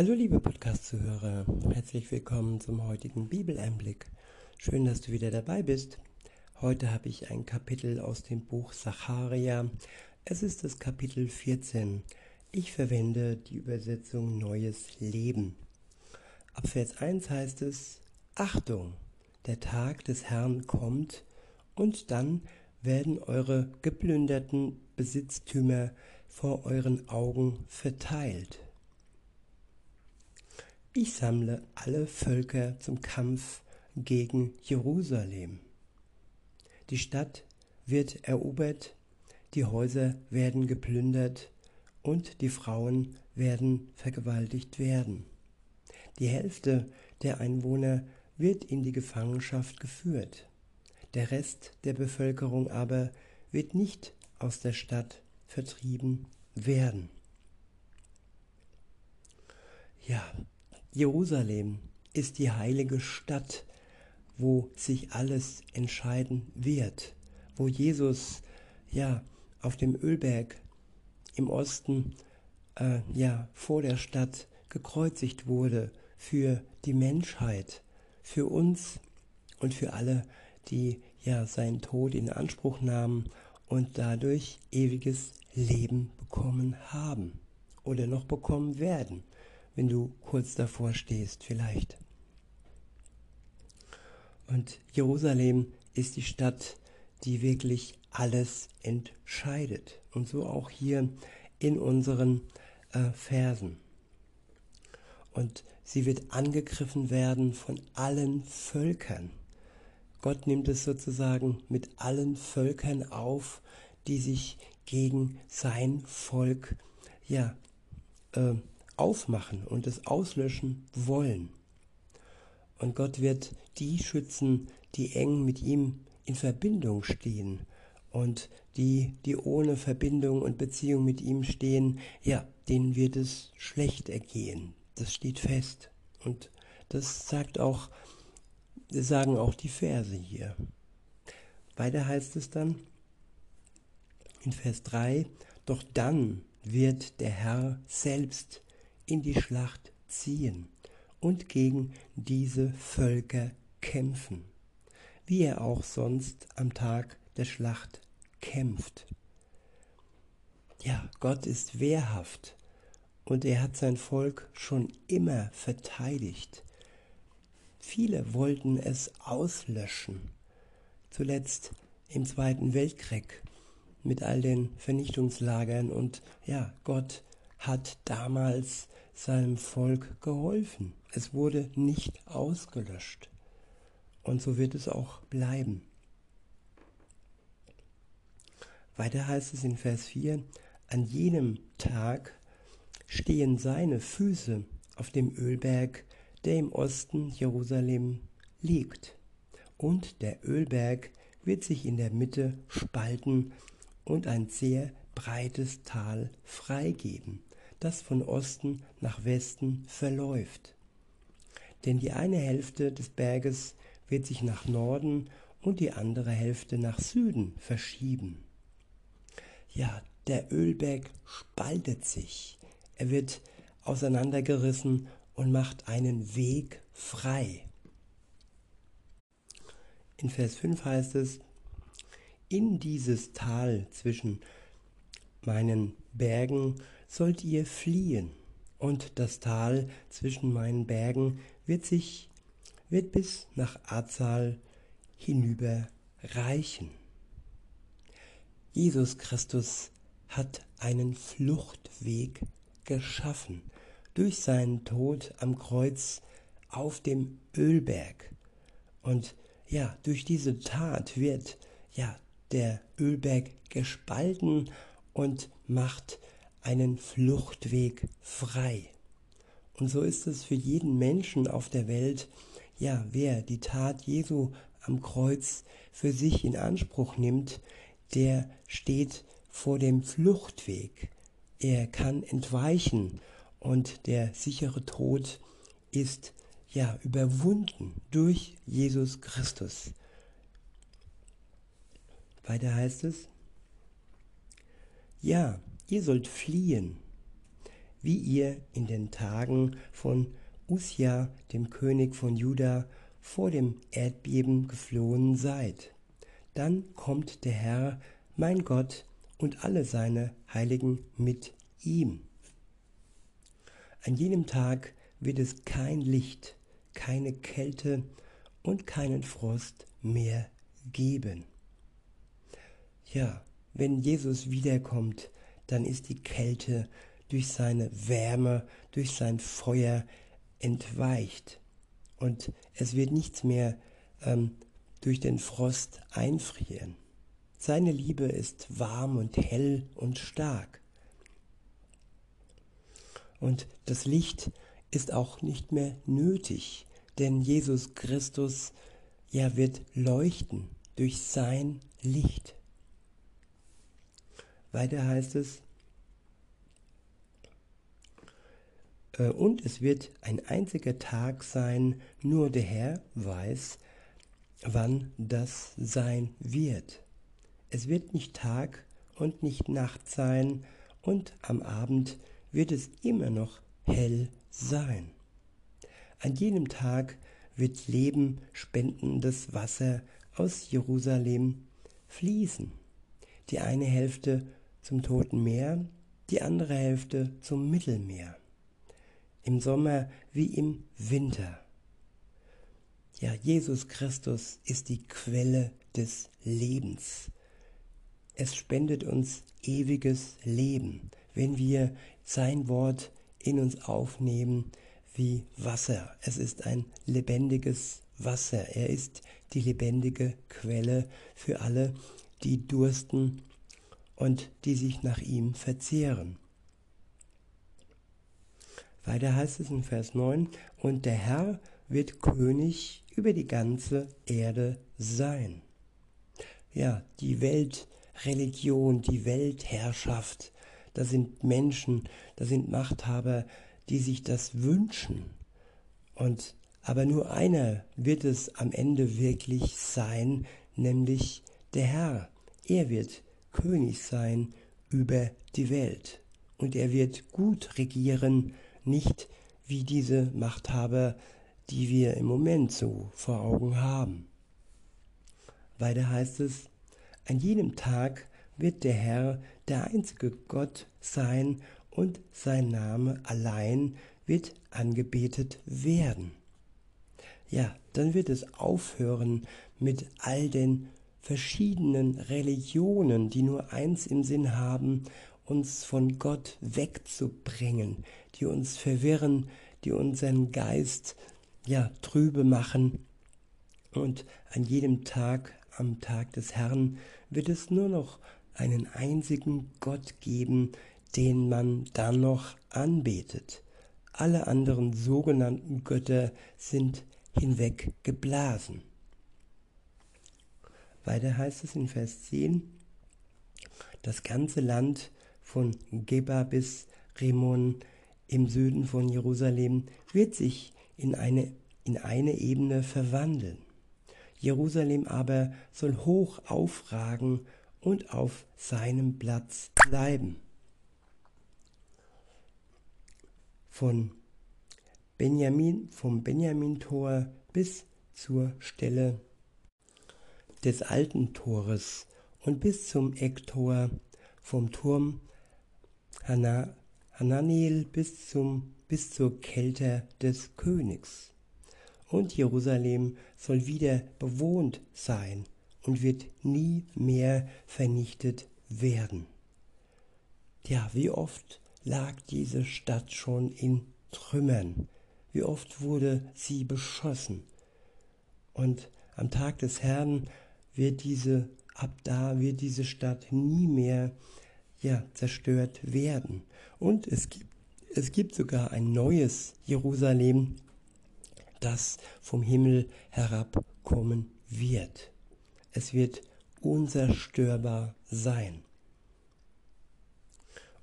Hallo liebe Podcast-Zuhörer, herzlich willkommen zum heutigen Bibeleinblick. Schön, dass du wieder dabei bist. Heute habe ich ein Kapitel aus dem Buch Sacharia. Es ist das Kapitel 14. Ich verwende die Übersetzung Neues Leben. Ab Vers 1 heißt es, Achtung, der Tag des Herrn kommt und dann werden eure geplünderten Besitztümer vor euren Augen verteilt. Ich sammle alle Völker zum Kampf gegen Jerusalem. Die Stadt wird erobert, die Häuser werden geplündert und die Frauen werden vergewaltigt werden. Die Hälfte der Einwohner wird in die Gefangenschaft geführt. Der Rest der Bevölkerung aber wird nicht aus der Stadt vertrieben werden. Ja, Jerusalem ist die heilige Stadt, wo sich alles entscheiden wird, wo Jesus ja auf dem Ölberg im Osten äh, ja vor der Stadt gekreuzigt wurde für die Menschheit, für uns und für alle, die ja seinen Tod in Anspruch nahmen und dadurch ewiges Leben bekommen haben oder noch bekommen werden wenn du kurz davor stehst vielleicht. Und Jerusalem ist die Stadt, die wirklich alles entscheidet. Und so auch hier in unseren äh, Versen. Und sie wird angegriffen werden von allen Völkern. Gott nimmt es sozusagen mit allen Völkern auf, die sich gegen sein Volk ja, äh, aufmachen und es auslöschen wollen. Und Gott wird die schützen, die eng mit ihm in Verbindung stehen und die, die ohne Verbindung und Beziehung mit ihm stehen, ja, denen wird es schlecht ergehen. Das steht fest. Und das sagt auch, sagen auch die Verse hier. Weiter heißt es dann in Vers 3, doch dann wird der Herr selbst in die Schlacht ziehen und gegen diese Völker kämpfen, wie er auch sonst am Tag der Schlacht kämpft. Ja, Gott ist wehrhaft und er hat sein Volk schon immer verteidigt. Viele wollten es auslöschen, zuletzt im Zweiten Weltkrieg mit all den Vernichtungslagern und ja, Gott hat damals seinem Volk geholfen. Es wurde nicht ausgelöscht. Und so wird es auch bleiben. Weiter heißt es in Vers 4, an jenem Tag stehen seine Füße auf dem Ölberg, der im Osten Jerusalem liegt. Und der Ölberg wird sich in der Mitte spalten und ein sehr breites Tal freigeben das von Osten nach Westen verläuft. Denn die eine Hälfte des Berges wird sich nach Norden und die andere Hälfte nach Süden verschieben. Ja, der Ölberg spaltet sich. Er wird auseinandergerissen und macht einen Weg frei. In Vers 5 heißt es, in dieses Tal zwischen meinen Bergen sollt ihr fliehen, und das Tal zwischen meinen Bergen wird sich, wird bis nach Azal hinüber reichen. Jesus Christus hat einen Fluchtweg geschaffen durch seinen Tod am Kreuz auf dem Ölberg. Und ja, durch diese Tat wird ja der Ölberg gespalten und macht einen Fluchtweg frei. Und so ist es für jeden Menschen auf der Welt, ja, wer die Tat Jesu am Kreuz für sich in Anspruch nimmt, der steht vor dem Fluchtweg. Er kann entweichen und der sichere Tod ist ja überwunden durch Jesus Christus. Weiter heißt es, ja, Ihr sollt fliehen. wie ihr in den Tagen von Usia, dem König von Juda, vor dem Erdbeben geflohen seid. Dann kommt der Herr, mein Gott, und alle seine Heiligen mit ihm. An jenem Tag wird es kein Licht, keine Kälte und keinen Frost mehr geben. Ja, wenn Jesus wiederkommt, dann ist die Kälte durch seine Wärme, durch sein Feuer entweicht. Und es wird nichts mehr ähm, durch den Frost einfrieren. Seine Liebe ist warm und hell und stark. Und das Licht ist auch nicht mehr nötig, denn Jesus Christus ja wird leuchten durch sein Licht. Weiter heißt es, äh, und es wird ein einziger Tag sein, nur der Herr weiß, wann das sein wird. Es wird nicht Tag und nicht Nacht sein, und am Abend wird es immer noch hell sein. An jenem Tag wird Leben spendendes Wasser aus Jerusalem fließen. Die eine Hälfte zum Toten Meer, die andere Hälfte zum Mittelmeer. Im Sommer wie im Winter. Ja, Jesus Christus ist die Quelle des Lebens. Es spendet uns ewiges Leben, wenn wir sein Wort in uns aufnehmen wie Wasser. Es ist ein lebendiges Wasser. Er ist die lebendige Quelle für alle, die dursten und die sich nach ihm verzehren. Weiter heißt es in Vers 9, und der Herr wird König über die ganze Erde sein. Ja, die Weltreligion, die Weltherrschaft, da sind Menschen, da sind Machthaber, die sich das wünschen. Und aber nur einer wird es am Ende wirklich sein, nämlich der Herr. Er wird König sein über die Welt. Und er wird gut regieren, nicht wie diese Machthaber, die wir im Moment so vor Augen haben. Weiter heißt es, an jenem Tag wird der Herr der einzige Gott sein und sein Name allein wird angebetet werden. Ja, dann wird es aufhören mit all den verschiedenen Religionen, die nur eins im Sinn haben, uns von Gott wegzubringen, die uns verwirren, die unseren Geist ja trübe machen. Und an jedem Tag, am Tag des Herrn, wird es nur noch einen einzigen Gott geben, den man dann noch anbetet. Alle anderen sogenannten Götter sind hinweggeblasen. Weiter heißt es in Vers 10, das ganze Land von Geba bis Remon im Süden von Jerusalem wird sich in eine, in eine Ebene verwandeln. Jerusalem aber soll hoch aufragen und auf seinem Platz bleiben. Von Benjamin, vom Benjamin-Tor bis zur Stelle des alten Tores und bis zum Ecktor vom Turm Hananiel bis, zum, bis zur Kälte des Königs. Und Jerusalem soll wieder bewohnt sein und wird nie mehr vernichtet werden. Ja, wie oft lag diese Stadt schon in Trümmern, wie oft wurde sie beschossen. Und am Tag des Herrn wird diese, ab da wird diese Stadt nie mehr ja, zerstört werden. Und es gibt, es gibt sogar ein neues Jerusalem, das vom Himmel herabkommen wird. Es wird unzerstörbar sein.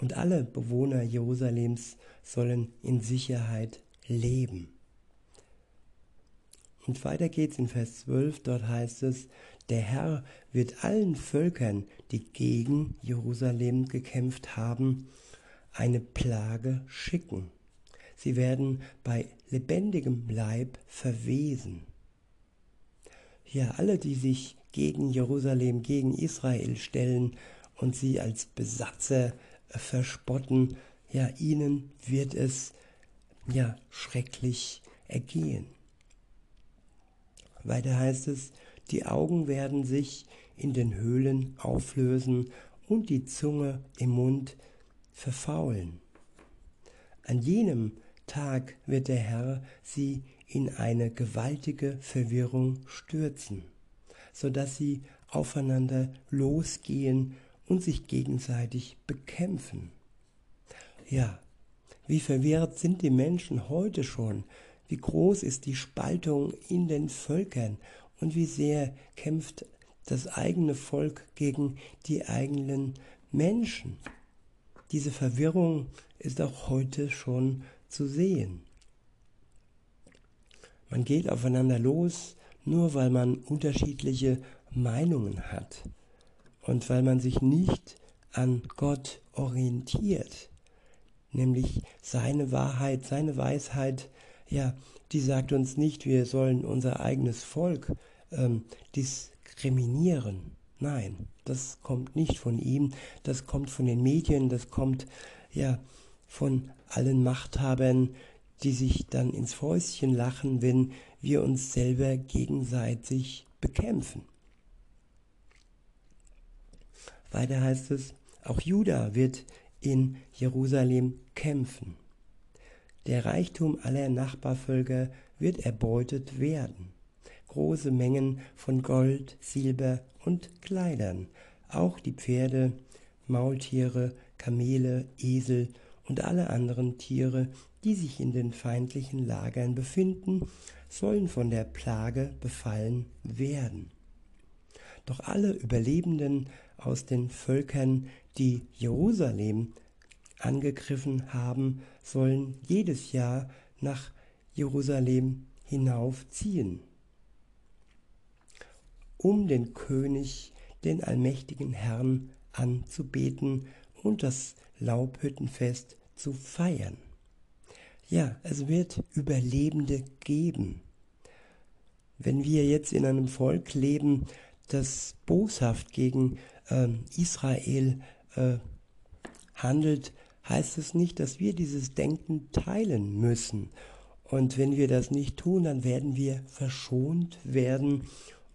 Und alle Bewohner Jerusalems sollen in Sicherheit leben. Und weiter geht's in Vers 12, dort heißt es, der Herr wird allen Völkern, die gegen Jerusalem gekämpft haben, eine Plage schicken. Sie werden bei lebendigem Leib verwesen. Ja, alle, die sich gegen Jerusalem, gegen Israel stellen und sie als Besatzer verspotten, ja, ihnen wird es ja schrecklich ergehen. Weiter heißt es, die Augen werden sich in den Höhlen auflösen und die Zunge im Mund verfaulen. An jenem Tag wird der Herr sie in eine gewaltige Verwirrung stürzen, so dass sie aufeinander losgehen und sich gegenseitig bekämpfen. Ja, wie verwirrt sind die Menschen heute schon, wie groß ist die Spaltung in den Völkern und wie sehr kämpft das eigene Volk gegen die eigenen Menschen. Diese Verwirrung ist auch heute schon zu sehen. Man geht aufeinander los, nur weil man unterschiedliche Meinungen hat und weil man sich nicht an Gott orientiert, nämlich seine Wahrheit, seine Weisheit, ja, die sagt uns nicht, wir sollen unser eigenes Volk ähm, diskriminieren. Nein, das kommt nicht von ihm, das kommt von den Medien, das kommt ja von allen Machthabern, die sich dann ins Fäustchen lachen, wenn wir uns selber gegenseitig bekämpfen. Weiter heißt es, auch Juda wird in Jerusalem kämpfen. Der Reichtum aller Nachbarvölker wird erbeutet werden. Große Mengen von Gold, Silber und Kleidern, auch die Pferde, Maultiere, Kamele, Esel und alle anderen Tiere, die sich in den feindlichen Lagern befinden, sollen von der Plage befallen werden. Doch alle Überlebenden aus den Völkern, die Jerusalem angegriffen haben, sollen jedes Jahr nach Jerusalem hinaufziehen, um den König, den allmächtigen Herrn anzubeten und das Laubhüttenfest zu feiern. Ja, es wird Überlebende geben. Wenn wir jetzt in einem Volk leben, das boshaft gegen äh, Israel äh, handelt, heißt es nicht, dass wir dieses Denken teilen müssen. Und wenn wir das nicht tun, dann werden wir verschont werden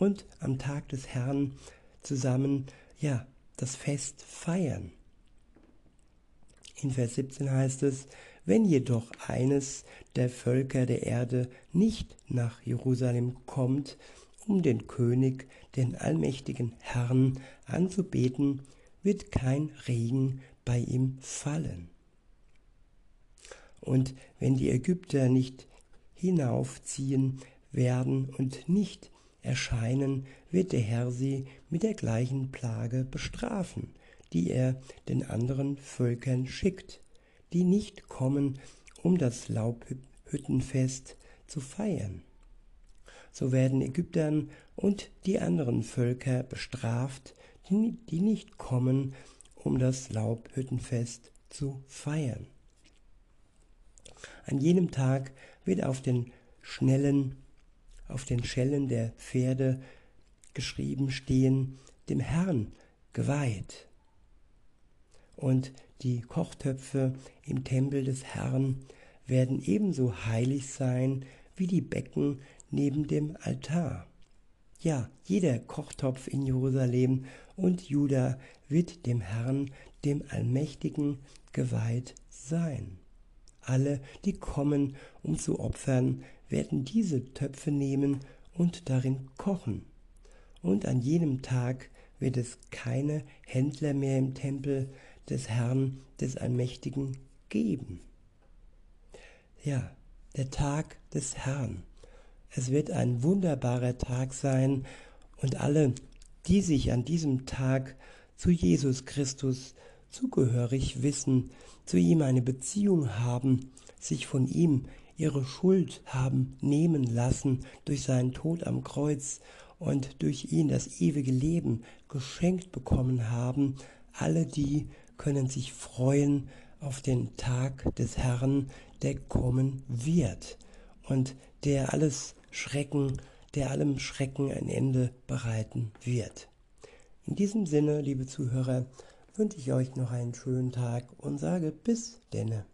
und am Tag des Herrn zusammen, ja, das Fest feiern. In Vers 17 heißt es, wenn jedoch eines der Völker der Erde nicht nach Jerusalem kommt, um den König, den allmächtigen Herrn, anzubeten, wird kein Regen bei ihm fallen. Und wenn die Ägypter nicht hinaufziehen werden und nicht erscheinen, wird der Herr sie mit der gleichen Plage bestrafen, die er den anderen Völkern schickt, die nicht kommen, um das Laubhüttenfest zu feiern. So werden Ägyptern und die anderen Völker bestraft, die nicht kommen, um das Laubhüttenfest zu feiern. An jenem Tag wird auf den schnellen, auf den Schellen der Pferde geschrieben stehen, dem Herrn geweiht. Und die Kochtöpfe im Tempel des Herrn werden ebenso heilig sein wie die Becken neben dem Altar. Ja, jeder Kochtopf in Jerusalem und Juda wird dem Herrn, dem Allmächtigen, geweiht sein. Alle, die kommen, um zu opfern, werden diese Töpfe nehmen und darin kochen. Und an jenem Tag wird es keine Händler mehr im Tempel des Herrn, des Allmächtigen geben. Ja, der Tag des Herrn. Es wird ein wunderbarer Tag sein und alle, die sich an diesem Tag zu Jesus Christus zugehörig wissen, zu ihm eine Beziehung haben, sich von ihm ihre Schuld haben nehmen lassen durch seinen Tod am Kreuz und durch ihn das ewige Leben geschenkt bekommen haben, alle die können sich freuen auf den Tag des Herrn, der kommen wird und der alles Schrecken, der allem Schrecken ein Ende bereiten wird. In diesem Sinne, liebe Zuhörer, wünsche ich euch noch einen schönen Tag und sage bis denne.